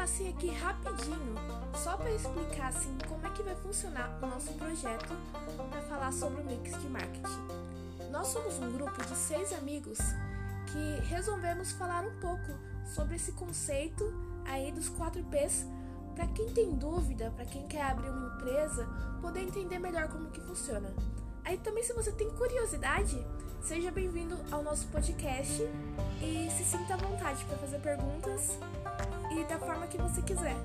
passei aqui rapidinho só para explicar assim como é que vai funcionar o nosso projeto para falar sobre o mix de marketing. Nós somos um grupo de seis amigos que resolvemos falar um pouco sobre esse conceito aí dos 4 P's para quem tem dúvida, para quem quer abrir uma empresa, poder entender melhor como que funciona. Aí também se você tem curiosidade, seja bem-vindo ao nosso podcast e se sinta à vontade para fazer perguntas e da forma que você quiser.